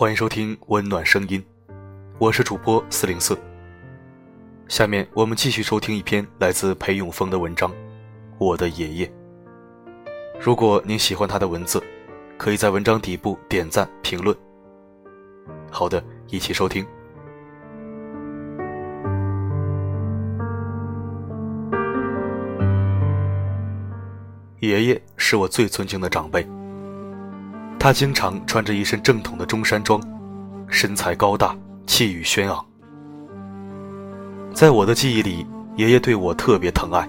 欢迎收听温暖声音，我是主播四零四。下面我们继续收听一篇来自裴永峰的文章《我的爷爷》。如果您喜欢他的文字，可以在文章底部点赞评论。好的，一起收听。爷爷是我最尊敬的长辈。他经常穿着一身正统的中山装，身材高大，气宇轩昂。在我的记忆里，爷爷对我特别疼爱，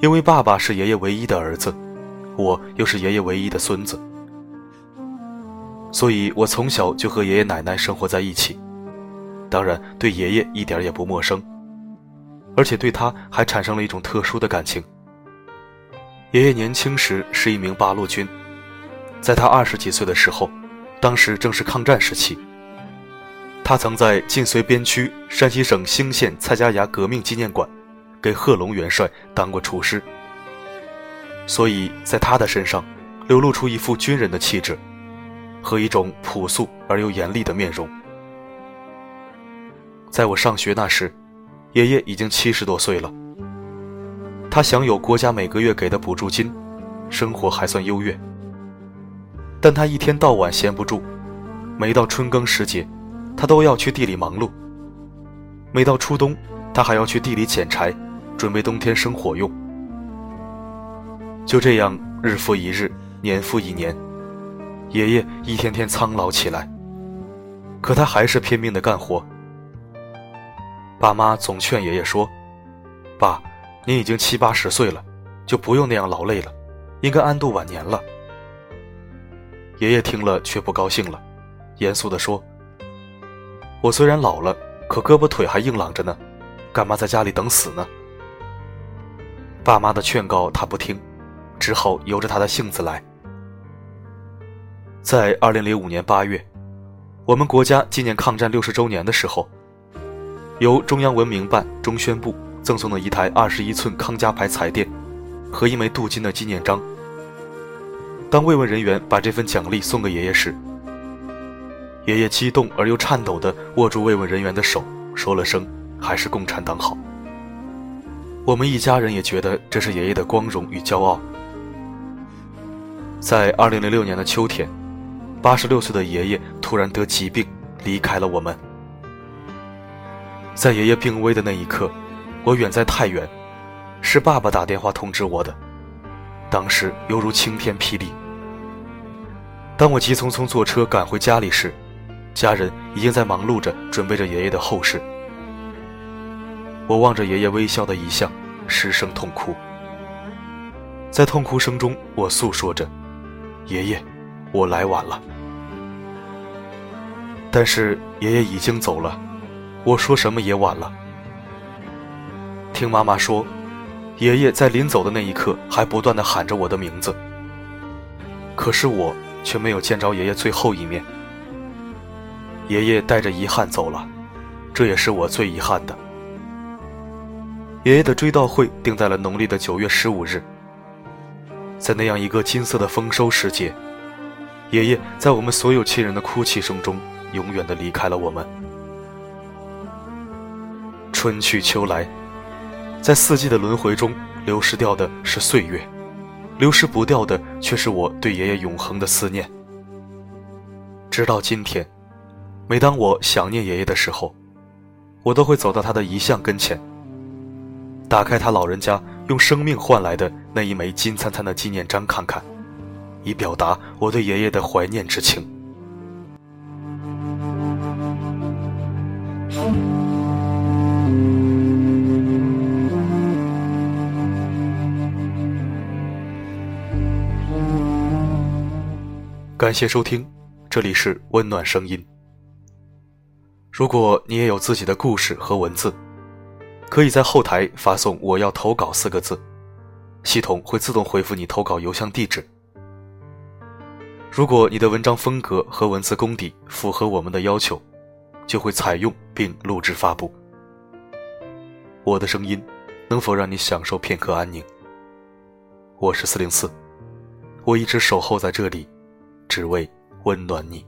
因为爸爸是爷爷唯一的儿子，我又是爷爷唯一的孙子，所以我从小就和爷爷奶奶生活在一起，当然对爷爷一点也不陌生，而且对他还产生了一种特殊的感情。爷爷年轻时是一名八路军。在他二十几岁的时候，当时正是抗战时期。他曾在晋绥边区山西省兴县蔡家崖革命纪念馆，给贺龙元帅当过厨师。所以在他的身上，流露出一副军人的气质，和一种朴素而又严厉的面容。在我上学那时，爷爷已经七十多岁了。他享有国家每个月给的补助金，生活还算优越。但他一天到晚闲不住，每到春耕时节，他都要去地里忙碌；每到初冬，他还要去地里捡柴，准备冬天生火用。就这样，日复一日，年复一年，爷爷一天天苍老起来，可他还是拼命的干活。爸妈总劝爷爷说：“爸，您已经七八十岁了，就不用那样劳累了，应该安度晚年了。”爷爷听了却不高兴了，严肃地说：“我虽然老了，可胳膊腿还硬朗着呢，干嘛在家里等死呢？”爸妈的劝告他不听，只好由着他的性子来。在二零零五年八月，我们国家纪念抗战六十周年的时候，由中央文明办中宣部赠送的一台二十一寸康佳牌彩电和一枚镀金的纪念章。当慰问人员把这份奖励送给爷爷时，爷爷激动而又颤抖地握住慰问人员的手，说了声“还是共产党好”。我们一家人也觉得这是爷爷的光荣与骄傲。在2006年的秋天，86岁的爷爷突然得疾病，离开了我们。在爷爷病危的那一刻，我远在太原，是爸爸打电话通知我的。当时犹如晴天霹雳。当我急匆匆坐车赶回家里时，家人已经在忙碌着准备着爷爷的后事。我望着爷爷微笑的遗像，失声痛哭。在痛哭声中，我诉说着：“爷爷，我来晚了。”但是爷爷已经走了，我说什么也晚了。听妈妈说。爷爷在临走的那一刻，还不断的喊着我的名字。可是我却没有见着爷爷最后一面。爷爷带着遗憾走了，这也是我最遗憾的。爷爷的追悼会定在了农历的九月十五日。在那样一个金色的丰收时节，爷爷在我们所有亲人的哭泣声中，永远的离开了我们。春去秋来。在四季的轮回中，流失掉的是岁月，流失不掉的却是我对爷爷永恒的思念。直到今天，每当我想念爷爷的时候，我都会走到他的遗像跟前，打开他老人家用生命换来的那一枚金灿灿的纪念章看看，以表达我对爷爷的怀念之情。感谢收听，这里是温暖声音。如果你也有自己的故事和文字，可以在后台发送“我要投稿”四个字，系统会自动回复你投稿邮箱地址。如果你的文章风格和文字功底符合我们的要求，就会采用并录制发布。我的声音能否让你享受片刻安宁？我是四零四，我一直守候在这里。只为温暖你。